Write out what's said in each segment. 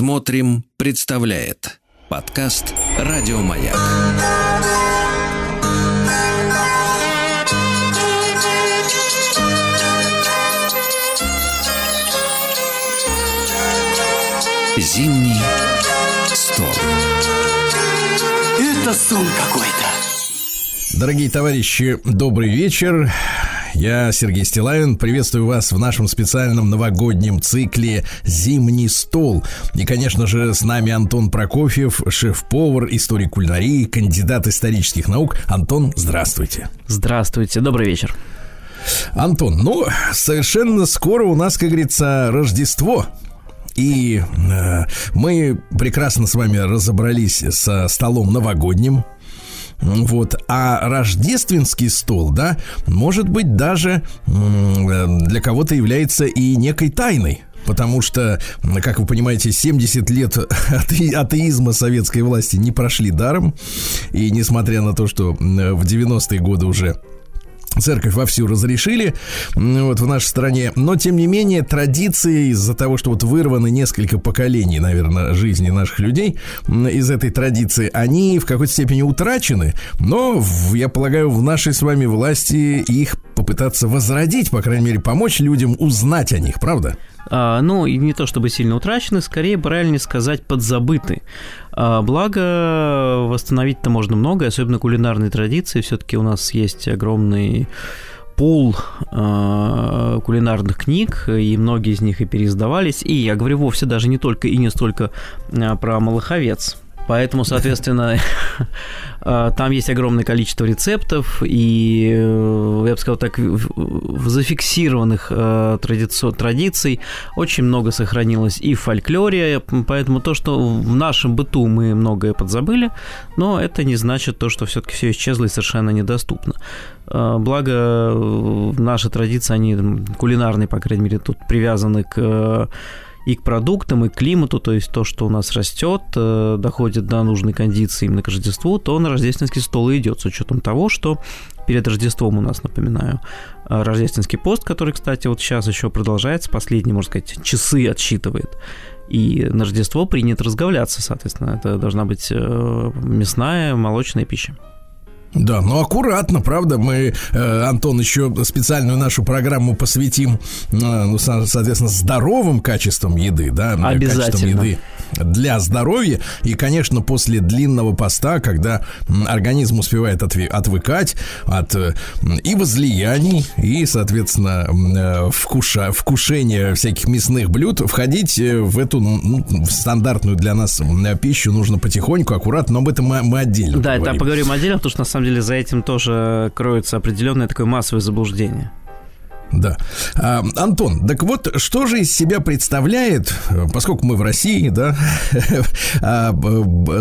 Смотрим, представляет подкаст Радиомаяк. Зимний стол. Это сон какой-то. Дорогие товарищи, добрый вечер. Я Сергей Стилавин. Приветствую вас в нашем специальном новогоднем цикле «Зимний стол». И, конечно же, с нами Антон Прокофьев, шеф-повар, историк кулинарии, кандидат исторических наук. Антон, здравствуйте. Здравствуйте, добрый вечер. Антон, ну, совершенно скоро у нас, как говорится, Рождество. И э, мы прекрасно с вами разобрались со столом новогодним. Вот. А рождественский стол, да, может быть, даже для кого-то является и некой тайной. Потому что, как вы понимаете, 70 лет атеизма советской власти не прошли даром. И несмотря на то, что в 90-е годы уже Церковь вовсю разрешили вот в нашей стране, но тем не менее традиции из-за того, что вот вырваны несколько поколений, наверное, жизни наших людей из этой традиции, они в какой-то степени утрачены, но я полагаю в нашей с вами власти их попытаться возродить, по крайней мере, помочь людям узнать о них, правда? А, ну, и не то чтобы сильно утрачены, скорее, правильнее сказать, подзабыты. А, благо, восстановить-то можно много, особенно кулинарные традиции. Все-таки у нас есть огромный пул э, кулинарных книг, и многие из них и переиздавались. И я говорю вовсе даже не только и не столько э, про Малаховец. Поэтому, соответственно, э, там есть огромное количество рецептов, и, э, я бы сказал так, зафиксированных э, традиций очень много сохранилось и в фольклоре, поэтому то, что в нашем быту мы многое подзабыли, но это не значит то, что все-таки все исчезло и совершенно недоступно. Благо, наши традиции, они кулинарные, по крайней мере, тут привязаны к и к продуктам, и к климату, то есть то, что у нас растет, э, доходит до нужной кондиции именно к Рождеству, то на рождественский стол и идет с учетом того, что перед Рождеством у нас, напоминаю, э, рождественский пост, который, кстати, вот сейчас еще продолжается, последние, можно сказать, часы отсчитывает. И на Рождество принято разговляться, соответственно, это должна быть э, мясная, молочная пища. Да, ну аккуратно, правда. Мы, э, Антон, еще специальную нашу программу посвятим, э, ну, соответственно, здоровым качествам еды, да, Обязательно. качеством еды для здоровья. И, конечно, после длинного поста, когда организм успевает отве- отвыкать от э, и возлияний, и, соответственно, э, вкуша, вкушения всяких мясных блюд, входить э, в эту ну, в стандартную для нас пищу нужно потихоньку, аккуратно, но об этом мы, мы отдельно Да, поговорим. это поговорим отдельно, потому что на самом деле за этим тоже кроется определенное такое массовое заблуждение. Да. А, Антон, так вот, что же из себя представляет, поскольку мы в России, да, а,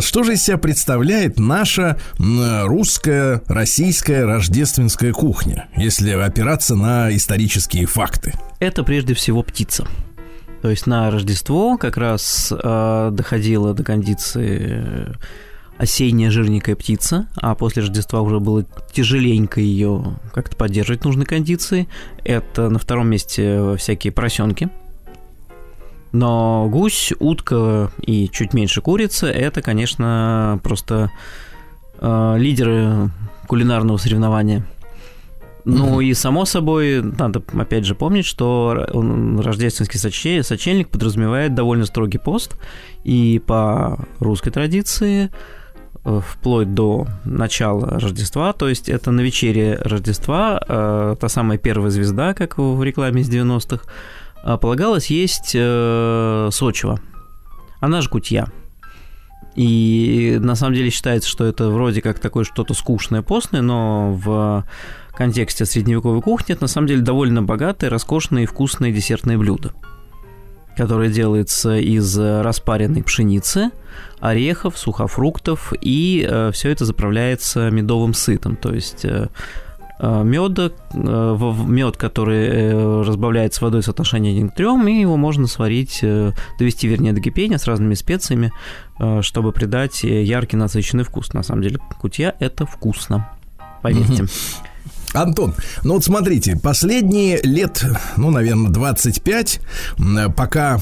что же из себя представляет наша русская, российская рождественская кухня, если опираться на исторические факты? Это прежде всего птица. То есть на Рождество как раз э, доходило до кондиции осенняя жирненькая птица, а после Рождества уже было тяжеленько ее как-то поддерживать нужной кондиции. Это на втором месте всякие поросенки. Но гусь, утка и чуть меньше курицы – это, конечно, просто э, лидеры кулинарного соревнования. Ну и само собой, надо опять же помнить, что рождественский сочельник подразумевает довольно строгий пост, и по русской традиции вплоть до начала Рождества, то есть это на вечере Рождества, э, та самая первая звезда, как в рекламе из 90-х, э, полагалось есть э, сочево. Она же кутья. И на самом деле считается, что это вроде как такое что-то скучное, постное, но в контексте средневековой кухни это на самом деле довольно богатое, роскошное и вкусное десертное блюдо которое делается из распаренной пшеницы, орехов, сухофруктов, и э, все это заправляется медовым сытом, то есть э, э меда, э, мед, который э, разбавляется водой соотношение 1 к 3, и его можно сварить, довести, вернее, до кипения с разными специями, чтобы придать яркий насыщенный вкус. На самом деле, кутья – это вкусно, поверьте. Антон, ну вот смотрите, последние лет, ну, наверное, 25, пока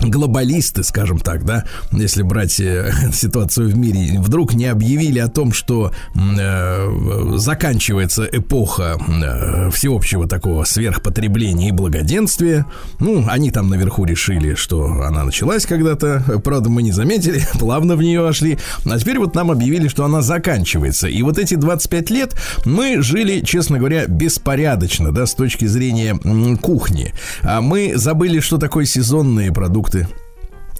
глобалисты, скажем так, да, если брать э, ситуацию в мире, вдруг не объявили о том, что э, заканчивается эпоха э, всеобщего такого сверхпотребления и благоденствия. Ну, они там наверху решили, что она началась когда-то, правда, мы не заметили, плавно в нее вошли, а теперь вот нам объявили, что она заканчивается. И вот эти 25 лет мы жили, честно говоря, беспорядочно, да, с точки зрения кухни. А мы забыли, что такое сезонные продукты продукты.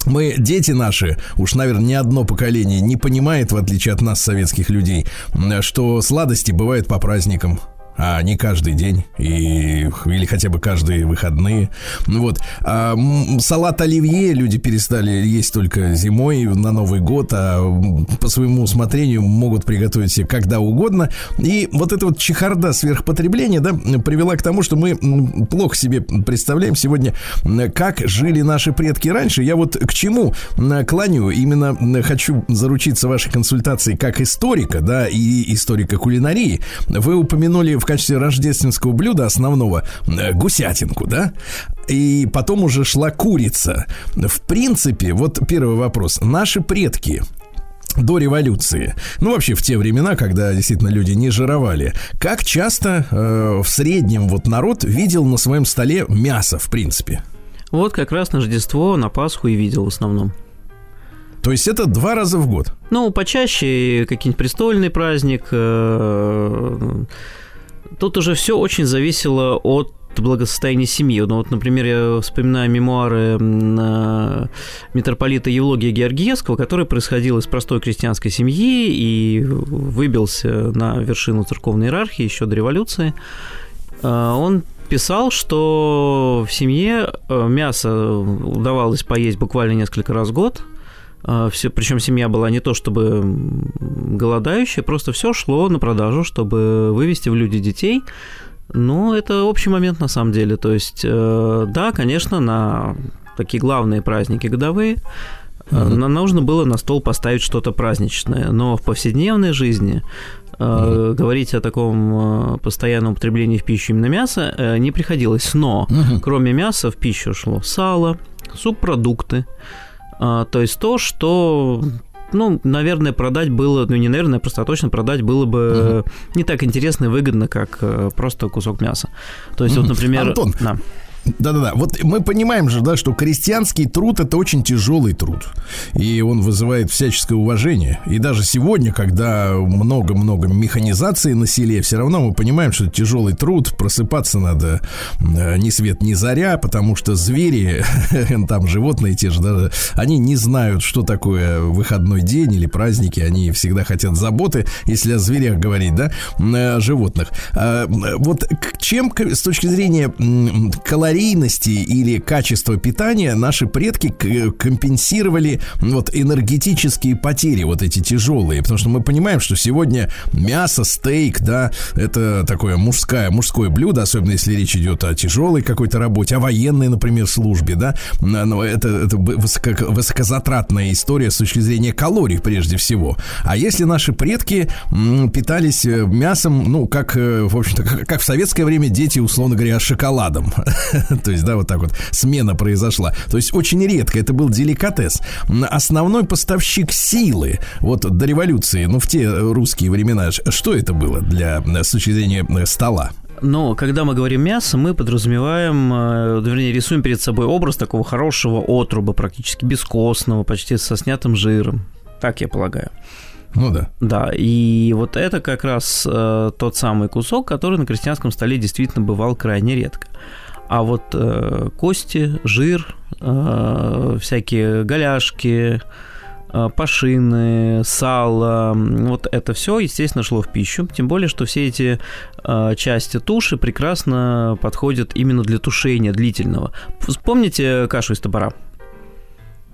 Мы, дети наши, уж, наверное, ни одно поколение не понимает, в отличие от нас, советских людей, что сладости бывают по праздникам а не каждый день и, или хотя бы каждые выходные. Ну вот. А, салат оливье люди перестали есть только зимой на Новый год, а по своему усмотрению могут приготовить себе когда угодно. И вот эта вот чехарда сверхпотребления, да, привела к тому, что мы плохо себе представляем сегодня, как жили наши предки раньше. Я вот к чему клоню? Именно хочу заручиться вашей консультацией как историка, да, и историка кулинарии. Вы упомянули в качестве рождественского блюда основного э, гусятинку, да? И потом уже шла курица. В принципе, вот первый вопрос. Наши предки, до революции, ну вообще в те времена, когда действительно люди не жировали, как часто э, в среднем вот народ видел на своем столе мясо, в принципе? Вот как раз на Рождество, на Пасху и видел в основном. То есть это два раза в год? Ну, почаще какие-нибудь престольный праздник, э, Тут уже все очень зависело от благосостояния семьи. Ну, вот, например, я вспоминаю мемуары митрополита Евлогия Георгиевского, который происходил из простой крестьянской семьи и выбился на вершину церковной иерархии еще до революции. А, он писал, что в семье э, мясо удавалось поесть буквально несколько раз в год – все, причем семья была не то чтобы голодающая, просто все шло на продажу, чтобы вывести в люди детей. Ну, это общий момент на самом деле. То есть, э, да, конечно, на такие главные праздники годовые mm-hmm. нужно было на стол поставить что-то праздничное. Но в повседневной жизни mm-hmm. говорить о таком постоянном употреблении в пищу именно мяса не приходилось. Но mm-hmm. кроме мяса в пищу шло сало, субпродукты, а, то есть то, что ну, наверное, продать было, ну, не наверное, просто точно продать было бы угу. не так интересно и выгодно, как э, просто кусок мяса. То есть, угу. вот, например... Антон, да. Да-да-да. Вот мы понимаем же, да, что крестьянский труд это очень тяжелый труд. И он вызывает всяческое уважение. И даже сегодня, когда много-много механизации на селе, все равно мы понимаем, что тяжелый труд. Просыпаться надо э, ни свет, ни заря, потому что звери, там животные те же, да, они не знают, что такое выходной день или праздники. Они всегда хотят заботы, если о зверях говорить, да, о животных. А, вот чем с точки зрения калорий калорийности или качества питания наши предки компенсировали вот энергетические потери, вот эти тяжелые. Потому что мы понимаем, что сегодня мясо, стейк, да, это такое мужское, мужское блюдо, особенно если речь идет о тяжелой какой-то работе, о военной, например, службе, да. Но это, это высоко, высокозатратная история с точки зрения калорий прежде всего. А если наши предки питались э, мясом, ну, как, э, в общем-то, как, как в советское время дети, условно говоря, шоколадом. То есть, да, вот так вот смена произошла. То есть очень редко это был деликатес. Основной поставщик силы вот до революции, ну в те русские времена, что это было для с точки зрения э, стола? Но когда мы говорим мясо, мы подразумеваем, э, вернее, рисуем перед собой образ такого хорошего отруба, практически бескостного, почти со снятым жиром. Так я полагаю. Ну да. Да, и вот это как раз э, тот самый кусок, который на крестьянском столе действительно бывал крайне редко. А вот э, кости, жир, э, всякие голяшки, э, пашины, сало, вот это все, естественно, шло в пищу. Тем более, что все эти э, части туши прекрасно подходят именно для тушения длительного. Вспомните кашу из топора.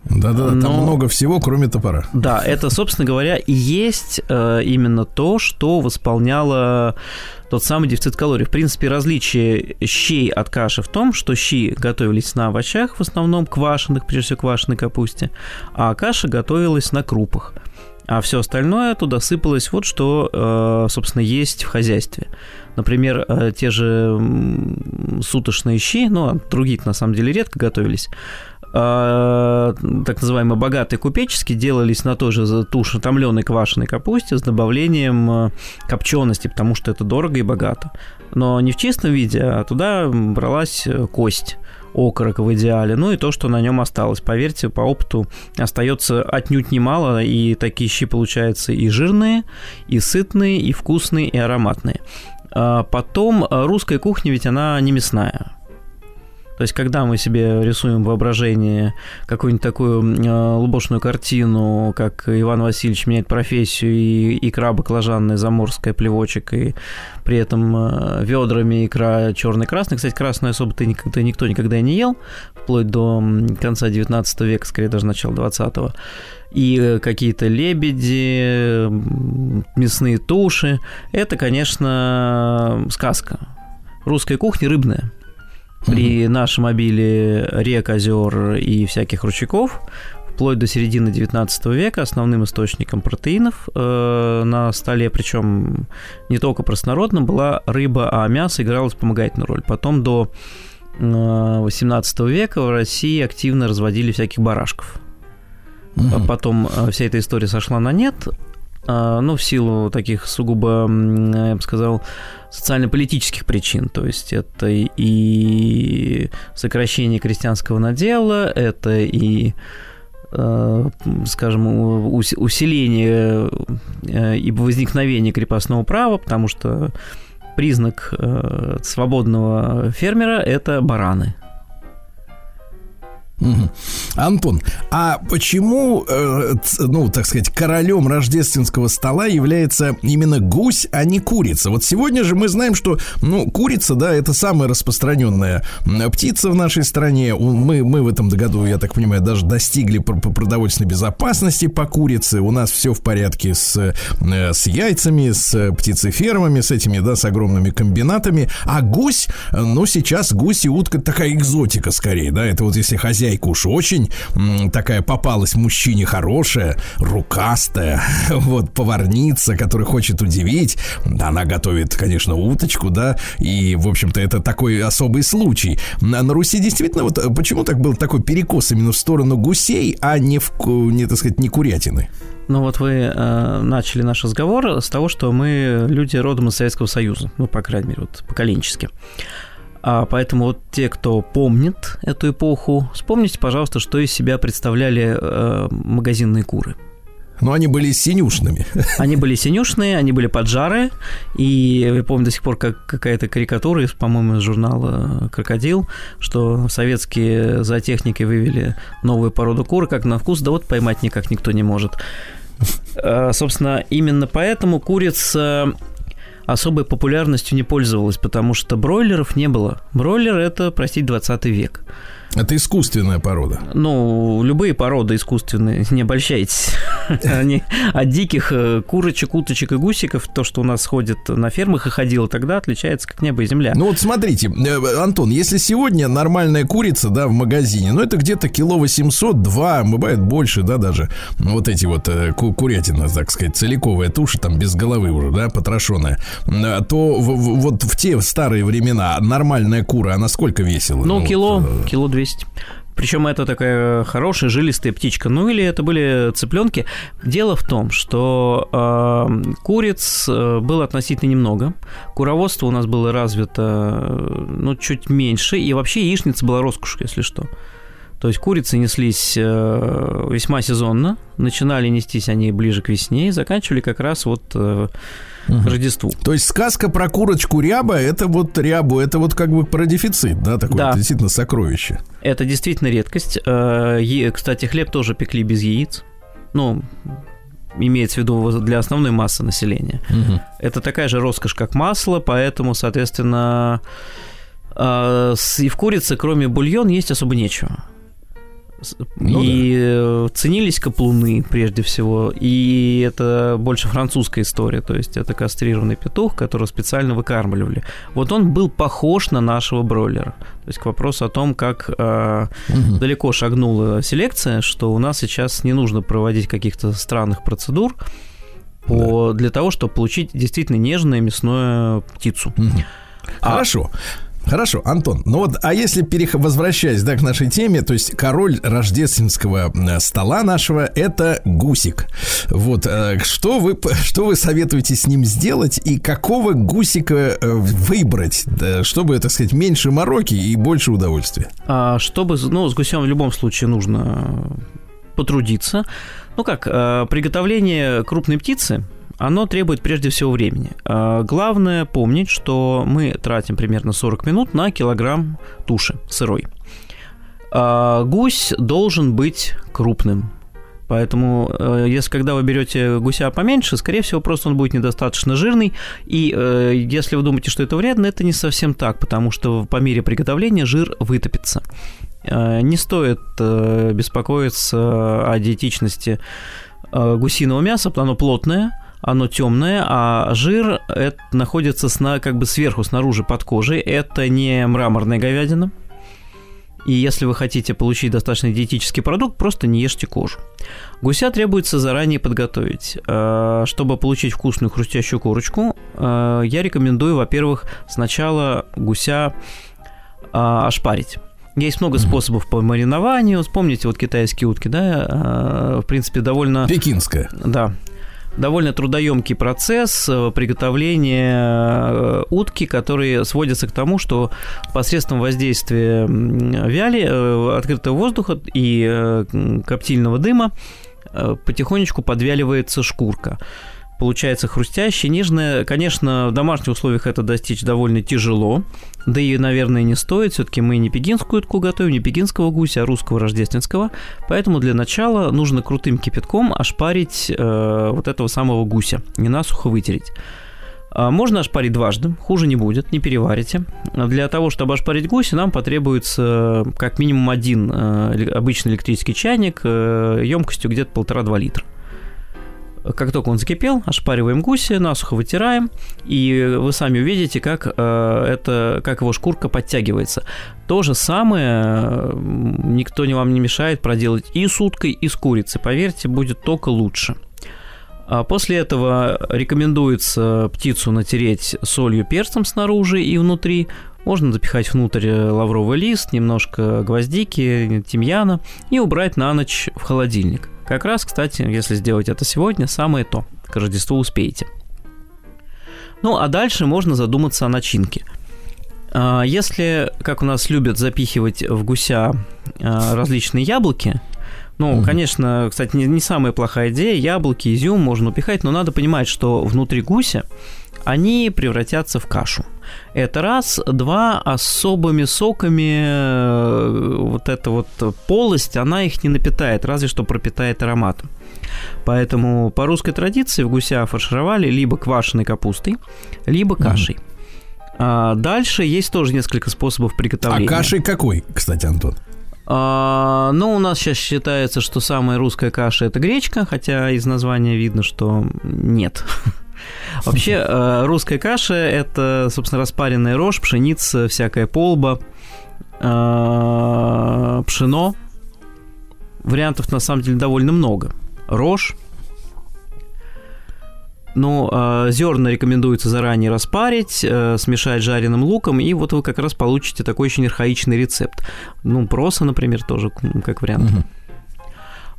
Да-да, там много всего, кроме топора. Да, это, собственно говоря, и есть э, именно то, что восполняло тот самый дефицит калорий. В принципе, различие щей от каши в том, что щи готовились на овощах, в основном квашеных, прежде всего квашеной капусте, а каша готовилась на крупах. А все остальное туда сыпалось вот что, э, собственно, есть в хозяйстве. Например, э, те же суточные щи, ну, а другие на самом деле редко готовились, так называемые богатые купеческие делались на той же туши томленой квашеной капусте с добавлением э, копчености, потому что это дорого и богато. Но не в чистом виде, а туда бралась э, кость окорок в идеале, ну и то, что на нем осталось. Поверьте, по опыту остается отнюдь немало, и такие щи получаются и жирные, и сытные, и вкусные, и ароматные. А потом русская кухня ведь она не мясная. То есть, когда мы себе рисуем воображение какую-нибудь такую э, лубошную картину, как Иван Васильевич меняет профессию, и икра баклажанная, заморская, плевочек, и при этом э, ведрами икра черный-красный. Кстати, красную особо-то никогда, никто никогда не ел, вплоть до конца 19 века, скорее даже начала 20-го и какие-то лебеди, мясные туши. Это, конечно, сказка. Русская кухня рыбная при нашем обилии рек, озер и всяких ручейков вплоть до середины 19 века основным источником протеинов э, на столе, причем не только простонародным, была рыба, а мясо играло вспомогательную роль. Потом до э, 18 века в России активно разводили всяких барашков. Угу. Потом э, вся эта история сошла на нет, ну, в силу таких сугубо, я бы сказал, социально-политических причин. То есть это и сокращение крестьянского надела, это и а, скажем, усиление э, и возникновение крепостного права, потому что признак э, свободного фермера – это бараны – Антон, а почему, э, ну, так сказать, королем рождественского стола является именно гусь, а не курица? Вот сегодня же мы знаем, что, ну, курица, да, это самая распространенная птица в нашей стране. Мы, мы в этом году, я так понимаю, даже достигли продовольственной безопасности по курице. У нас все в порядке с, э, с яйцами, с птицефермами, с этими, да, с огромными комбинатами. А гусь, ну, сейчас гусь и утка такая экзотика скорее, да, это вот если хозяин хозяйка уж очень такая попалась мужчине хорошая, рукастая, вот поварница, которая хочет удивить. Она готовит, конечно, уточку, да, и, в общем-то, это такой особый случай. На, на Руси действительно, вот э, почему так был такой перекос именно в сторону гусей, а не, в, не так сказать, не курятины? Ну вот вы э, начали наш разговор с того, что мы люди родом из Советского Союза, ну, по крайней мере, вот поколенчески. А поэтому вот те, кто помнит эту эпоху, вспомните, пожалуйста, что из себя представляли э, магазинные куры. Но они были синюшными. Они были синюшные, они были поджары. И я помню до сих пор как какая-то карикатура из, по-моему, из журнала «Крокодил», что советские зоотехники вывели новую породу кур, как на вкус, да вот поймать никак никто не может. А, собственно, именно поэтому курица особой популярностью не пользовалась, потому что бройлеров не было. Бройлер – это, простите, 20 век. Это искусственная порода. Ну, любые породы искусственные, не обольщайтесь. Они от диких э, курочек, уточек и гусиков, то, что у нас ходит на фермах и ходило тогда, отличается как небо и земля. Ну вот смотрите, э, Антон, если сегодня нормальная курица, да, в магазине, ну это где-то кило 800, 2, бывает больше, да, даже, вот эти вот э, курятина, так сказать, целиковая туша, там без головы уже, да, потрошенная, то вот в те старые времена нормальная кура, она сколько весила? Ну, кило, кило 200. Причем это такая хорошая жилистая птичка. Ну или это были цыпленки. Дело в том, что э, куриц было относительно немного. Куроводство у нас было развито э, ну, чуть меньше. И вообще яичница была роскошью, если что. То есть курицы неслись э, весьма сезонно. Начинали нестись они ближе к весне и заканчивали как раз вот э, угу. Рождеству. То есть сказка про курочку ряба, это вот рябу, это вот как бы про дефицит, да, такое да. действительно сокровище. Это действительно редкость. Э, кстати, хлеб тоже пекли без яиц. Ну, имеется в виду для основной массы населения. Угу. Это такая же роскошь, как масло, поэтому, соответственно, э, и в курице, кроме бульон, есть особо нечего. Ну, и да. Э, ценились каплуны прежде всего. И это больше французская история. То есть это кастрированный петух, которого специально выкармливали. Вот он был похож на нашего бройлера. То есть к вопросу о том, как э, угу. далеко шагнула селекция, что у нас сейчас не нужно проводить каких-то странных процедур по, да. для того, чтобы получить действительно нежную мясную птицу. Угу. А, Хорошо. Хорошо, Антон, ну вот, а если перех... возвращаясь да, к нашей теме, то есть король рождественского э, стола нашего – это гусик. Вот, э, что вы, что вы советуете с ним сделать и какого гусика э, выбрать, чтобы, так сказать, меньше мороки и больше удовольствия? А, чтобы, ну, с гусем в любом случае нужно потрудиться. Ну как, приготовление крупной птицы – оно требует прежде всего времени. А, главное помнить, что мы тратим примерно 40 минут на килограмм туши сырой. А, гусь должен быть крупным. Поэтому, э, если когда вы берете гуся поменьше, скорее всего, просто он будет недостаточно жирный. И э, если вы думаете, что это вредно, это не совсем так, потому что по мере приготовления жир вытопится. Э, не стоит беспокоиться о диетичности гусиного мяса, оно плотное, оно темное, а жир это находится сна, как бы сверху, снаружи, под кожей. Это не мраморная говядина. И если вы хотите получить достаточно диетический продукт, просто не ешьте кожу. Гуся требуется заранее подготовить. Э, чтобы получить вкусную хрустящую корочку, э, я рекомендую, во-первых, сначала гуся э, ошпарить. Есть много способов по маринованию. Вспомните вот китайские утки, да, в принципе, довольно... Пекинская. Да, довольно трудоемкий процесс э, приготовления э, утки, который сводится к тому, что посредством воздействия вяли, э, открытого воздуха и коптильного дыма потихонечку подвяливается шкурка получается хрустящая, нежная. Конечно, в домашних условиях это достичь довольно тяжело, да и, наверное, не стоит. Все-таки мы не пекинскую утку готовим, не пекинского гуся, а русского рождественского. Поэтому для начала нужно крутым кипятком ошпарить э, вот этого самого гуся, не насухо вытереть. А можно ошпарить дважды, хуже не будет, не переварите. Для того, чтобы ошпарить гуся, нам потребуется как минимум один э, обычный электрический чайник э, емкостью где-то полтора-два литра. Как только он закипел, ошпариваем гуся, насухо вытираем, и вы сами увидите, как, э, это, как его шкурка подтягивается. То же самое э, никто не вам не мешает проделать и с уткой, и с курицей. Поверьте, будет только лучше. А после этого рекомендуется птицу натереть солью, перцем снаружи и внутри. Можно запихать внутрь лавровый лист, немножко гвоздики, тимьяна и убрать на ночь в холодильник. Как раз, кстати, если сделать это сегодня, самое то. К Рождеству успеете. Ну, а дальше можно задуматься о начинке. А, если, как у нас любят запихивать в гуся а, различные яблоки, ну, угу. конечно, кстати, не, не самая плохая идея. Яблоки, изюм можно упихать, но надо понимать, что внутри гуся они превратятся в кашу. Это раз. Два, особыми соками э, вот эта вот полость, она их не напитает, разве что пропитает ароматом. Поэтому по русской традиции в гуся фаршировали либо квашеной капустой, либо кашей. mm А дальше есть тоже несколько способов приготовления. А кашей какой, кстати, Антон? А, ну, у нас сейчас считается, что самая русская каша это гречка, хотя из названия видно, что нет. Вообще, э, русская каша – это, собственно, распаренная рожь, пшеница, всякая полба, э, пшено. Вариантов, на самом деле, довольно много. Рожь, ну, э, зерна рекомендуется заранее распарить, э, смешать с жареным луком, и вот вы как раз получите такой очень архаичный рецепт. Ну, проса, например, тоже как вариант. Угу.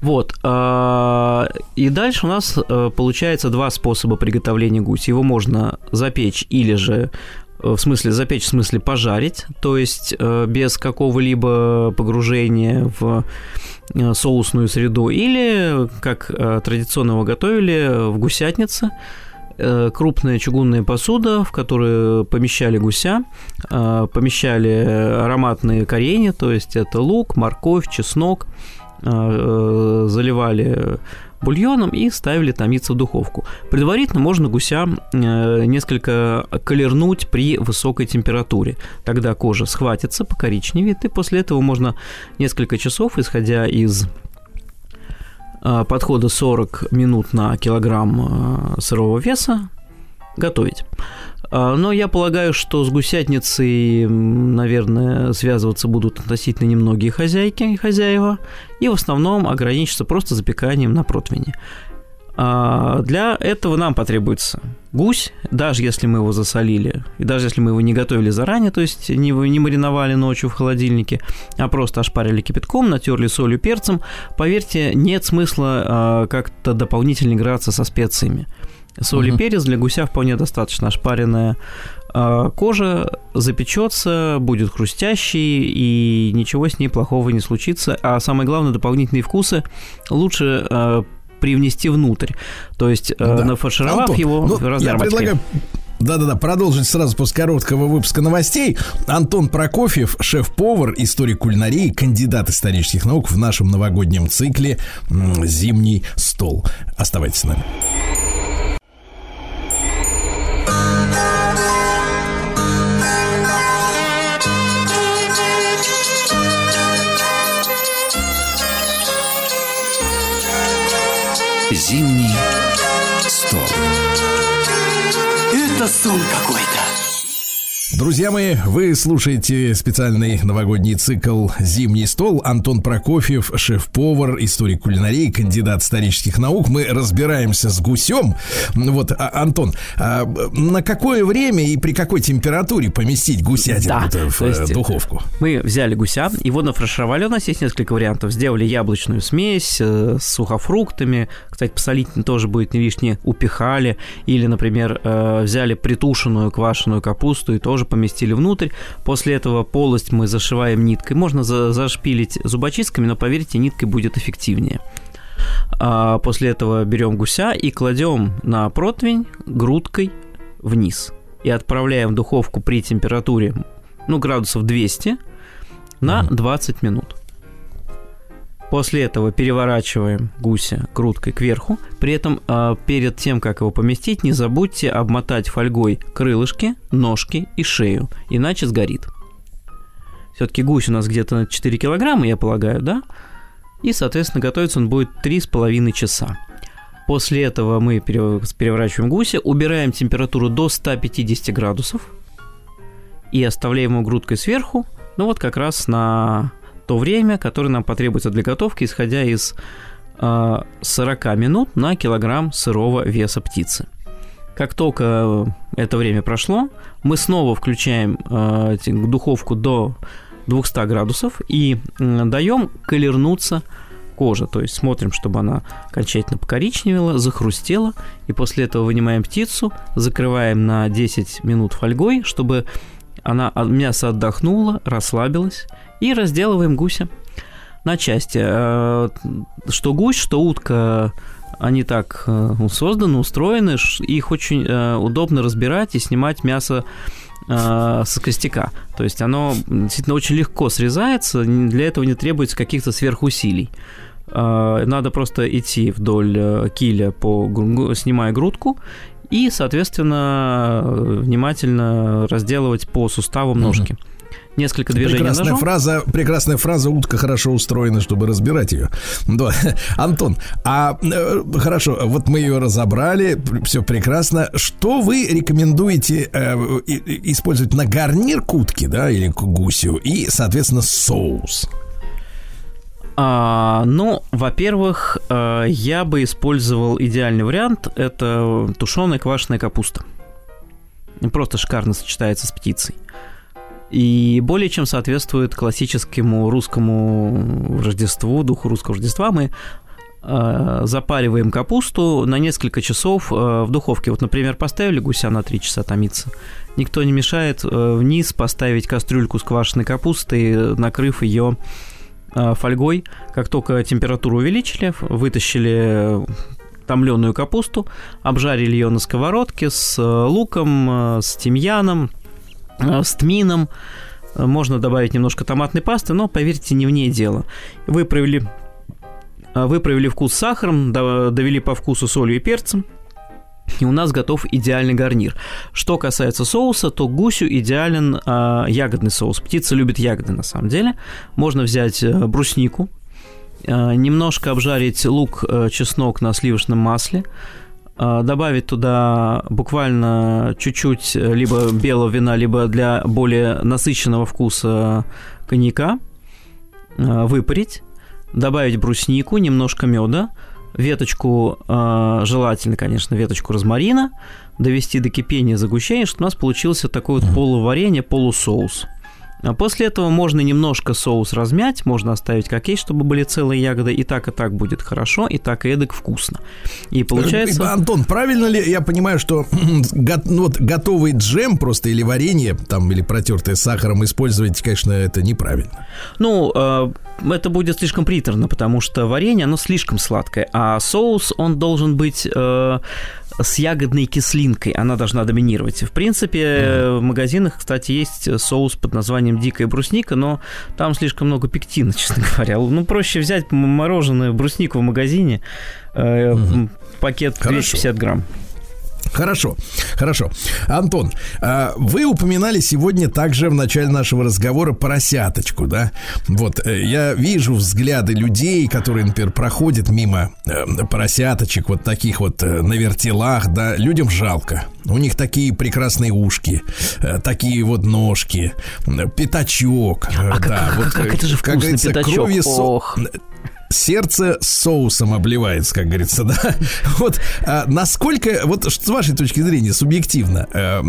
Вот. А, и дальше у нас э, получается два способа приготовления гуся. Его можно запечь или же э, в смысле запечь, в смысле пожарить, то есть э, без какого-либо погружения в соусную среду, или, как традиционно его готовили, в гусятнице, крупная чугунная посуда, в которую помещали гуся, помещали ароматные коренья, то есть это лук, морковь, чеснок, заливали бульоном и ставили томиться в духовку. Предварительно можно гуся э, несколько колернуть при высокой температуре. Тогда кожа схватится, покоричневеет, и после этого можно несколько часов, исходя из э, подхода 40 минут на килограмм сырого веса, готовить. А, но я полагаю, что с гусятницей, наверное, связываться будут относительно немногие хозяйки и хозяева, и в основном ограничатся просто запеканием на противне. А, для этого нам потребуется гусь, даже если мы его засолили, и даже если мы его не готовили заранее, то есть не, не мариновали ночью в холодильнике, а просто ошпарили кипятком, натерли солью, перцем, поверьте, нет смысла а, как-то дополнительно играться со специями. Соль и перец для гуся вполне достаточно. Ошпаренная а, кожа запечется, будет хрустящей, и ничего с ней плохого не случится. А самое главное, дополнительные вкусы лучше а, привнести внутрь. То есть, э, да. нафаршировав Антон, его ну, Я предлагаю да-да-да, продолжить сразу после короткого выпуска новостей. Антон Прокофьев, шеф-повар, историк кулинарии, кандидат исторических наук в нашем новогоднем цикле «Зимний стол». Оставайтесь с нами. Зимний стол. Это сон какой-то. Друзья мои, вы слушаете специальный новогодний цикл «Зимний стол». Антон Прокофьев, шеф-повар, историк кулинарии, кандидат исторических наук. Мы разбираемся с гусем. Вот, а, Антон, а на какое время и при какой температуре поместить гусятину да, в есть, духовку? Мы взяли гуся, его нафаршировали. У нас есть несколько вариантов. Сделали яблочную смесь э, с сухофруктами. Кстати, посолить тоже будет не лишнее. Упихали. Или, например, э, взяли притушенную квашеную капусту и тоже поместили внутрь. После этого полость мы зашиваем ниткой. Можно за зашпилить зубочистками, но поверьте, ниткой будет эффективнее. А после этого берем гуся и кладем на противень грудкой вниз. И отправляем в духовку при температуре ну, градусов 200 на 20 минут. После этого переворачиваем гуся грудкой кверху. При этом э, перед тем, как его поместить, не забудьте обмотать фольгой крылышки, ножки и шею, иначе сгорит. Все-таки гусь у нас где-то 4 килограмма, я полагаю, да? И, соответственно, готовиться он будет 3,5 часа. После этого мы переворачиваем гуся, убираем температуру до 150 градусов и оставляем его грудкой сверху, ну вот как раз на то время, которое нам потребуется для готовки, исходя из э, 40 минут на килограмм сырого веса птицы. Как только это время прошло, мы снова включаем э, духовку до 200 градусов и даем колернуться кожа, то есть смотрим, чтобы она окончательно покоричневела, захрустела, и после этого вынимаем птицу, закрываем на 10 минут фольгой, чтобы она мясо отдохнуло, расслабилось, и разделываем гуся на части. Э, что гусь, что утка, они так э, созданы, устроены, их очень э, удобно разбирать и снимать мясо с костяка. То есть оно действительно очень легко срезается, для этого не требуется каких-то сверхусилий. Надо просто идти вдоль киля, по, снимая грудку, и, соответственно, внимательно разделывать по суставам ножки. Угу несколько движений прекрасная ножом. Фраза, прекрасная фраза, утка хорошо устроена, чтобы разбирать ее. Да. Антон, а э, хорошо, вот мы ее разобрали, все прекрасно. Что вы рекомендуете э, использовать на гарнир к утке, да, или к гусю, и, соответственно, соус? А, ну, во-первых, э, я бы использовал идеальный вариант. Это тушеная квашеная капуста. Просто шикарно сочетается с птицей и более чем соответствует классическому русскому Рождеству, духу русского Рождества. Мы э, запариваем капусту на несколько часов э, в духовке. Вот, например, поставили гуся на 3 часа томиться. Никто не мешает э, вниз поставить кастрюльку с квашеной капустой, накрыв ее фольгой. Как только температуру увеличили, вытащили томленую капусту, обжарили ее на сковородке с луком, с тимьяном, с тмином. Э, можно добавить немножко томатной пасты, но, поверьте, не в ней дело. Вы провели, э, вы провели вкус сахаром, довели по вкусу солью и перцем, и у нас готов идеальный гарнир. Что касается соуса, то гусю идеален э, ягодный соус. Птица любит ягоды на самом деле. Можно взять бруснику, э, немножко обжарить лук, э, чеснок на сливочном масле, добавить туда буквально чуть-чуть либо белого вина, либо для более насыщенного вкуса коньяка, а, выпарить, добавить бруснику, немножко меда, веточку, э, желательно, конечно, веточку розмарина, довести до кипения загущения, чтобы у нас получился такой вот полуваренье, полусоус. А после этого можно немножко соус размять, можно оставить как есть, чтобы были целые ягоды, и так и так будет хорошо, и так и эдак вкусно. И получается... Э, Антон, правильно ли я понимаю, что ну, вот, готовый джем просто или варенье, там, или протертое сахаром использовать, конечно, это неправильно? Ну, э, это будет слишком приторно, потому что варенье, оно слишком сладкое, а соус, он должен быть э, с ягодной кислинкой, она должна доминировать. В принципе, mm-hmm. в магазинах, кстати, есть соус под названием дикая брусника, но там слишком много пектина, честно говоря. Ну, проще взять мороженое бруснику в магазине, mm-hmm. пакет 250 Хорошо. грамм. Хорошо, хорошо. Антон, а, вы упоминали сегодня также в начале нашего разговора поросяточку, да? Вот, э, я вижу взгляды людей, которые, например, проходят мимо э, поросяточек, вот таких вот э, на вертелах, да, людям жалко. У них такие прекрасные ушки, такие вот ножки, пятачок. А да, как, вот, как, как это же вкусный как пятачок. Кровью Ох сердце соусом обливается, как говорится, да. Вот а насколько, вот с вашей точки зрения, субъективно, э,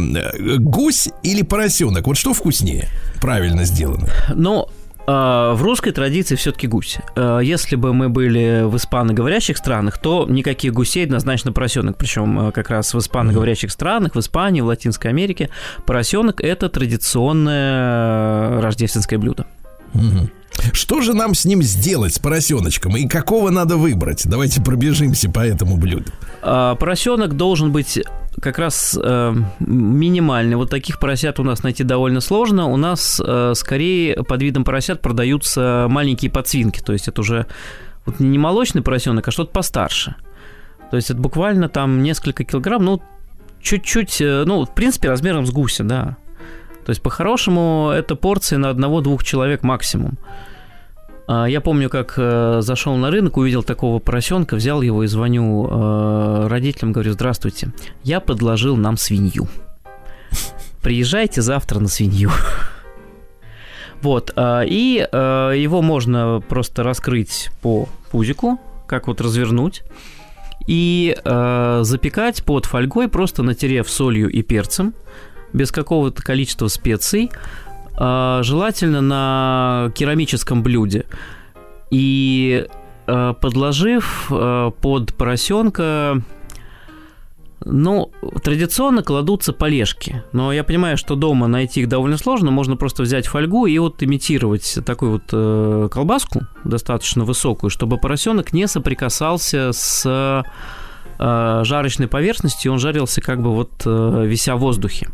гусь или поросенок, вот что вкуснее, правильно сделано? Ну, в русской традиции все-таки гусь. Э, если бы мы были в испаноговорящих странах, то никаких гусей однозначно поросенок. Причем э, как раз в испаноговорящих странах, в Испании, в Латинской Америке поросенок это традиционное рождественское блюдо. Угу. Что же нам с ним сделать, с поросеночком? И какого надо выбрать? Давайте пробежимся по этому блюду. А, поросенок должен быть как раз э, минимальный. Вот таких поросят у нас найти довольно сложно. У нас э, скорее под видом поросят продаются маленькие подсвинки. То есть это уже вот не молочный поросенок, а что-то постарше. То есть это буквально там несколько килограмм, ну, чуть-чуть, э, ну, в принципе, размером с гуся, да. То есть, по-хорошему, это порции на одного-двух человек максимум. А, я помню, как э, зашел на рынок, увидел такого поросенка, взял его и звоню э, родителям, говорю, здравствуйте, я подложил нам свинью. Приезжайте завтра на свинью. Вот, а, и э, его можно просто раскрыть по пузику, как вот развернуть, и запекать под фольгой, просто натерев солью и перцем, без какого-то количества специй, желательно на керамическом блюде. И а, подложив а, под поросенка ну, традиционно кладутся полежки, но я понимаю, что дома найти их довольно сложно, можно просто взять фольгу и вот имитировать такую вот э, колбаску достаточно высокую, чтобы поросенок не соприкасался с э, жарочной поверхностью, он жарился как бы вот э, вися в воздухе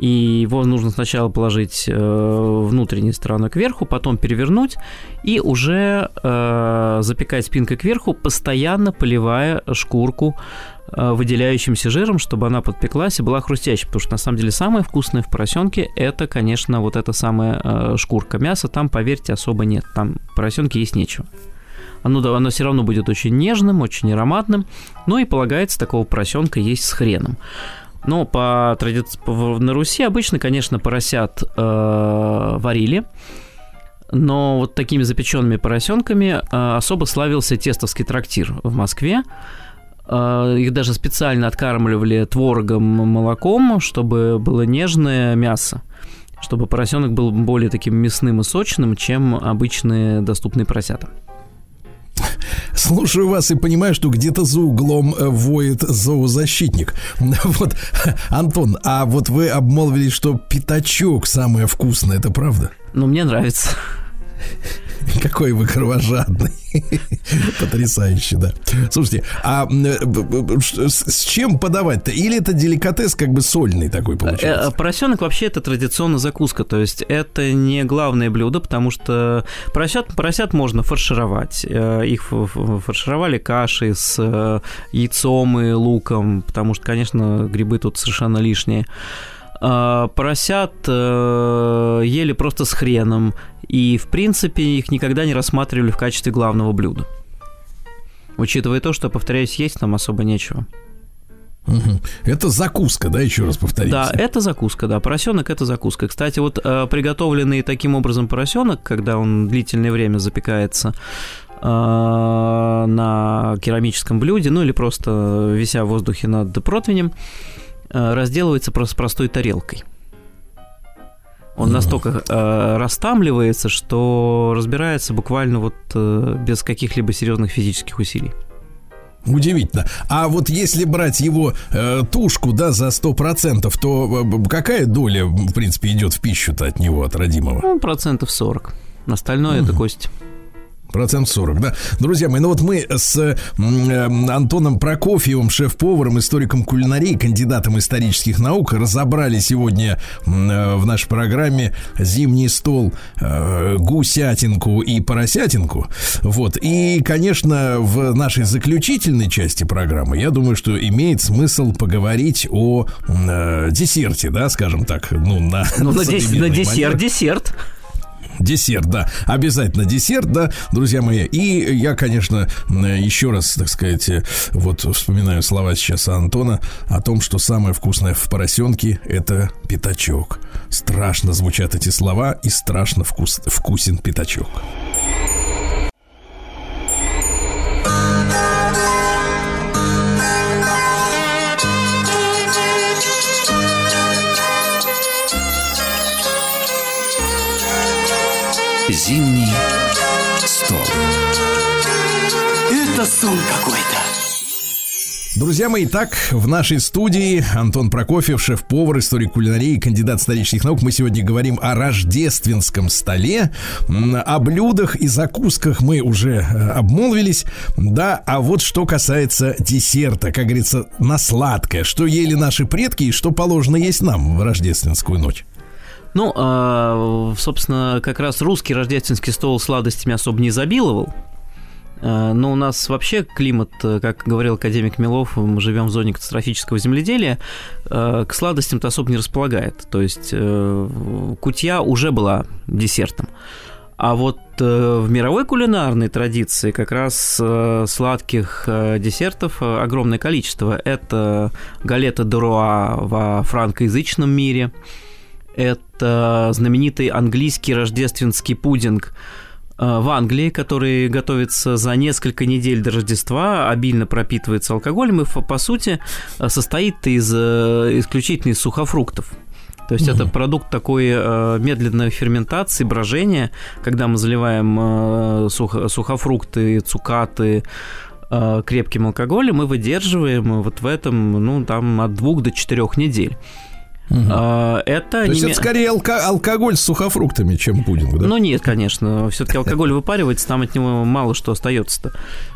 и его нужно сначала положить э, внутренней стороной кверху, потом перевернуть и уже э, запекать спинкой кверху, постоянно поливая шкурку э, выделяющимся жиром, чтобы она подпеклась и была хрустящей, потому что на самом деле самое вкусное в поросенке это, конечно, вот эта самая э, шкурка мяса, там, поверьте, особо нет, там поросенке есть нечего. Оно, оно все равно будет очень нежным, очень ароматным, но и полагается такого поросенка есть с хреном. Но по традиции на Руси обычно, конечно, поросят э, варили. Но вот такими запеченными поросенками э, особо славился тестовский трактир в Москве. Э, их даже специально откармливали творогом, молоком, чтобы было нежное мясо чтобы поросенок был более таким мясным и сочным, чем обычные доступные поросята. Слушаю вас и понимаю, что где-то за углом э, воет зоозащитник. Вот, Антон, а вот вы обмолвились, что пятачок самое вкусное, это правда? Ну, мне нравится. Какой вы кровожадный. Потрясающе, да. Слушайте, а с чем подавать-то? Или это деликатес как бы сольный такой получается? Э, поросенок вообще это традиционная закуска, то есть это не главное блюдо, потому что поросят, поросят можно фаршировать. Э, их фаршировали кашей с э, яйцом и луком, потому что, конечно, грибы тут совершенно лишние. А, поросят э, ели просто с хреном, и, в принципе, их никогда не рассматривали в качестве главного блюда. Учитывая то, что, повторяюсь, есть там особо нечего. Это закуска, да, еще раз повторите. Да, это закуска, да. Поросенок это закуска. Кстати, вот э, приготовленный таким образом поросенок, когда он длительное время запекается, на керамическом блюде, ну или просто вися в воздухе над противнем, разделывается просто простой тарелкой. Он настолько э, растамливается, что разбирается буквально вот э, без каких-либо серьезных физических усилий. Удивительно. А вот если брать его э, тушку, да, за 100%, то э, какая доля, в принципе, идет в пищу-то от него, от родимого? Ну, процентов 40. Остальное угу. это кость. Процент 40, да. Друзья мои, ну вот мы с э, Антоном Прокофьевым, шеф-поваром, историком кулинарии, кандидатом исторических наук, разобрали сегодня э, в нашей программе зимний стол э, гусятинку и поросятинку. Вот. И, конечно, в нашей заключительной части программы, я думаю, что имеет смысл поговорить о э, десерте, да, скажем так. Ну, на, ну, на, дес- на десерт, десерт. Десерт, да. Обязательно десерт, да, друзья мои. И я, конечно, еще раз, так сказать, вот вспоминаю слова сейчас Антона о том, что самое вкусное в поросенке – это пятачок. Страшно звучат эти слова и страшно вкус, вкусен пятачок. Зимний стол. Это сон какой-то. Друзья мои, так, в нашей студии Антон Прокофьев, шеф-повар, историк кулинарии, кандидат исторических наук. Мы сегодня говорим о рождественском столе. О блюдах и закусках мы уже э, обмолвились. Да, а вот что касается десерта, как говорится, на сладкое. Что ели наши предки и что положено есть нам в рождественскую ночь? Ну, а, собственно, как раз русский рождественский стол сладостями особо не изобиловал. А, но у нас вообще климат, как говорил академик Милов, мы живем в зоне катастрофического земледелия, а, к сладостям-то особо не располагает. То есть э, кутья уже была десертом. А вот э, в мировой кулинарной традиции как раз э, сладких десертов огромное количество. Это галета Деруа во франкоязычном мире – это знаменитый английский рождественский пудинг э, в Англии, который готовится за несколько недель до Рождества, обильно пропитывается алкоголем и, по сути, состоит из э, исключительно из сухофруктов. То есть mm это продукт такой э, медленной ферментации, брожения, когда мы заливаем э, сухо, сухофрукты, цукаты э, крепким алкоголем мы выдерживаем вот в этом, ну, там, от двух до четырех недель. Угу. А, это То есть это скорее алко- алкоголь с сухофруктами, чем пудинг, да? Ну нет, конечно. Все-таки алкоголь выпаривается, там от него мало что остается-то.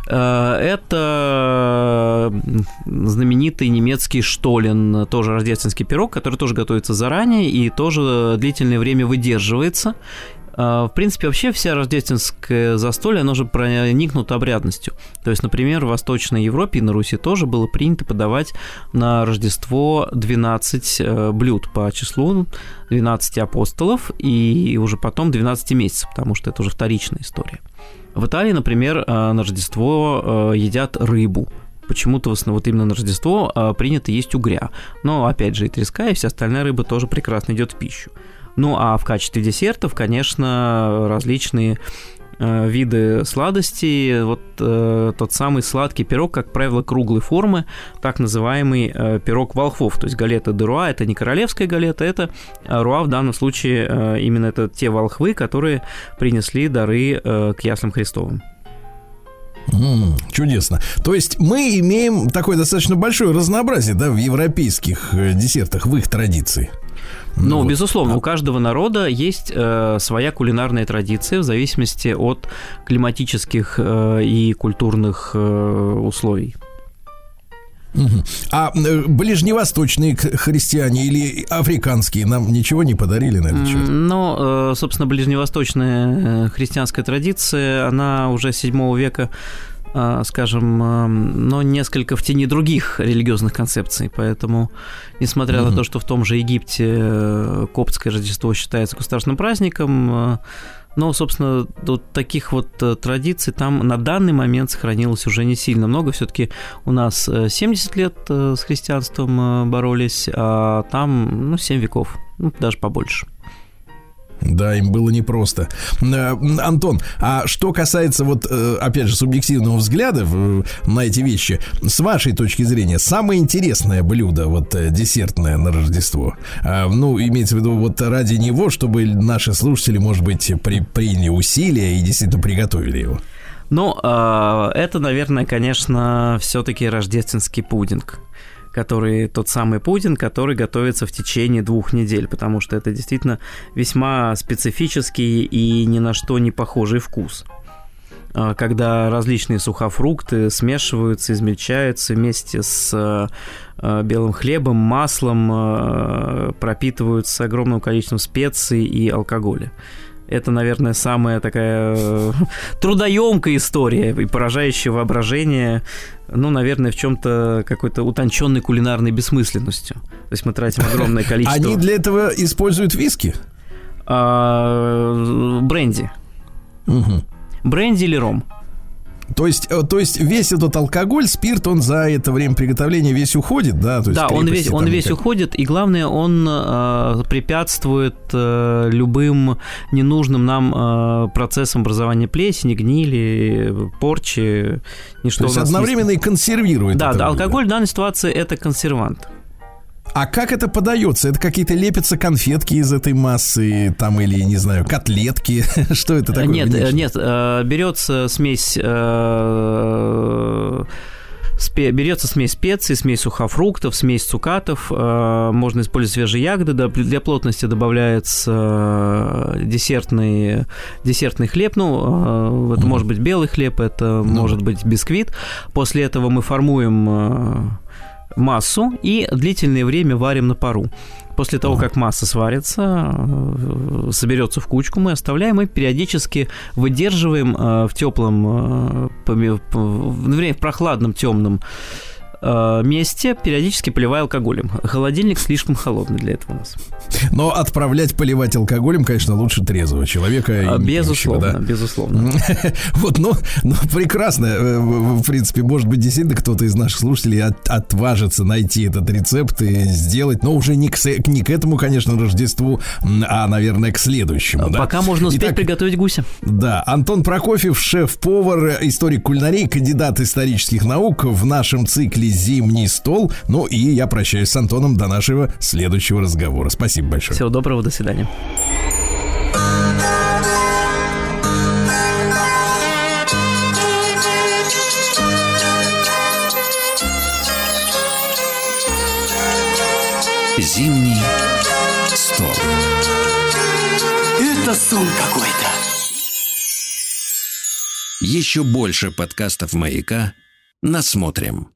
А, это знаменитый немецкий штолен, тоже рождественский пирог, который тоже готовится заранее и тоже длительное время выдерживается. А, в принципе, вообще вся рождественское застолье, оно же проникнуто обрядностью. То есть, например, в Восточной Европе и на Руси тоже было принято подавать на Рождество 12 э, блюд по числу 12 апостолов и уже потом 12 месяцев, потому что это уже вторичная история. В Италии, например, э, на Рождество э, едят рыбу, почему-то вот именно на Рождество принято есть угря. Но, опять же, и треска, и вся остальная рыба тоже прекрасно идет в пищу. Ну а в качестве десертов, конечно, различные э, виды сладостей. Вот э, тот самый сладкий пирог, как правило, круглой формы, так называемый э, пирог волхвов. То есть галета де руа – это не королевская галета, это руа в данном случае э, именно это те волхвы, которые принесли дары э, к яслям Христовым. Mm, чудесно. То есть мы имеем такое достаточно большое разнообразие да, в европейских э, десертах, в их традиции. Ну, вот. безусловно, а у каждого народа есть э, своя кулинарная традиция в зависимости от климатических э, и культурных э, условий. А э, ближневосточные христиане или африканские нам ничего не подарили на этот счет? Ну, э, собственно, ближневосточная э, христианская традиция, она уже 7 века скажем, а, но несколько в тени других религиозных концепций. Поэтому, несмотря mm-hmm. на то, что в том же Египте э, коптское Рождество считается государственным праздником, э, но, собственно, вот таких вот э, традиций там на данный момент сохранилось уже не сильно много. Все-таки у нас 70 лет с христианством боролись, а там, ну, 7 веков, ну, даже побольше. Да, им было непросто. Э, Антон, а что касается вот, э, опять же, субъективного взгляда на эти вещи, с вашей точки зрения, самое интересное блюдо, вот э, десертное на Рождество, ну, имеется в виду вот ради него, чтобы наши слушатели, может быть, при, приняли усилия и действительно приготовили его? Ну, это, наверное, конечно, все-таки рождественский пудинг который тот самый Путин, который готовится в течение двух недель, потому что это действительно весьма специфический и ни на что не похожий вкус а, когда различные сухофрукты смешиваются, измельчаются вместе с а, белым хлебом, маслом, а, пропитываются огромным количеством специй и алкоголя. Это, наверное, самая такая э, трудоемкая история и поражающее воображение, ну, наверное, в чем-то какой-то утонченной кулинарной бессмысленностью. То есть мы тратим огромное количество... Они для этого используют виски? А, бренди. Бренди или ром. То есть, э, то есть весь этот алкоголь, спирт, он за это время приготовления весь уходит, да? То есть да, он весь, он весь уходит, и главное, он э, препятствует э, любым ненужным нам э, процессам образования плесени, гнили, порчи, ничто. То есть одновременно есть... и консервирует. Да, да, алкоголь в данной ситуации это консервант. А как это подается? Это какие-то лепятся конфетки из этой массы, там или, не знаю, котлетки? Что это такое? Нет, конечно? нет, э, берется смесь э, берется смесь специй, смесь сухофруктов, смесь цукатов, э, можно использовать свежие ягоды, для плотности добавляется десертный, десертный хлеб, ну, это может быть белый хлеб, это ну. может быть бисквит. После этого мы формуем массу и длительное время варим на пару. После того, как масса сварится, э, соберется в кучку, мы оставляем и периодически выдерживаем э, в теплом, э, в прохладном, темном Э, месте периодически поливаю алкоголем. Холодильник слишком холодный для этого у нас. Но отправлять поливать алкоголем, конечно, лучше трезвого человека. А, безусловно, да? безусловно. Вот, ну, ну, прекрасно. Э, в принципе, может быть, действительно кто-то из наших слушателей от, отважится найти этот рецепт и сделать, но уже не к, не к этому, конечно, Рождеству, а, наверное, к следующему. Да? Пока можно успеть Итак, приготовить гуся. Да, Антон Прокофьев, шеф-повар, историк кулинарии, кандидат исторических наук в нашем цикле зимний стол. Ну и я прощаюсь с Антоном до нашего следующего разговора. Спасибо большое. Всего доброго, до свидания. Зимний стол. Это сон какой-то. Еще больше подкастов «Маяка» насмотрим.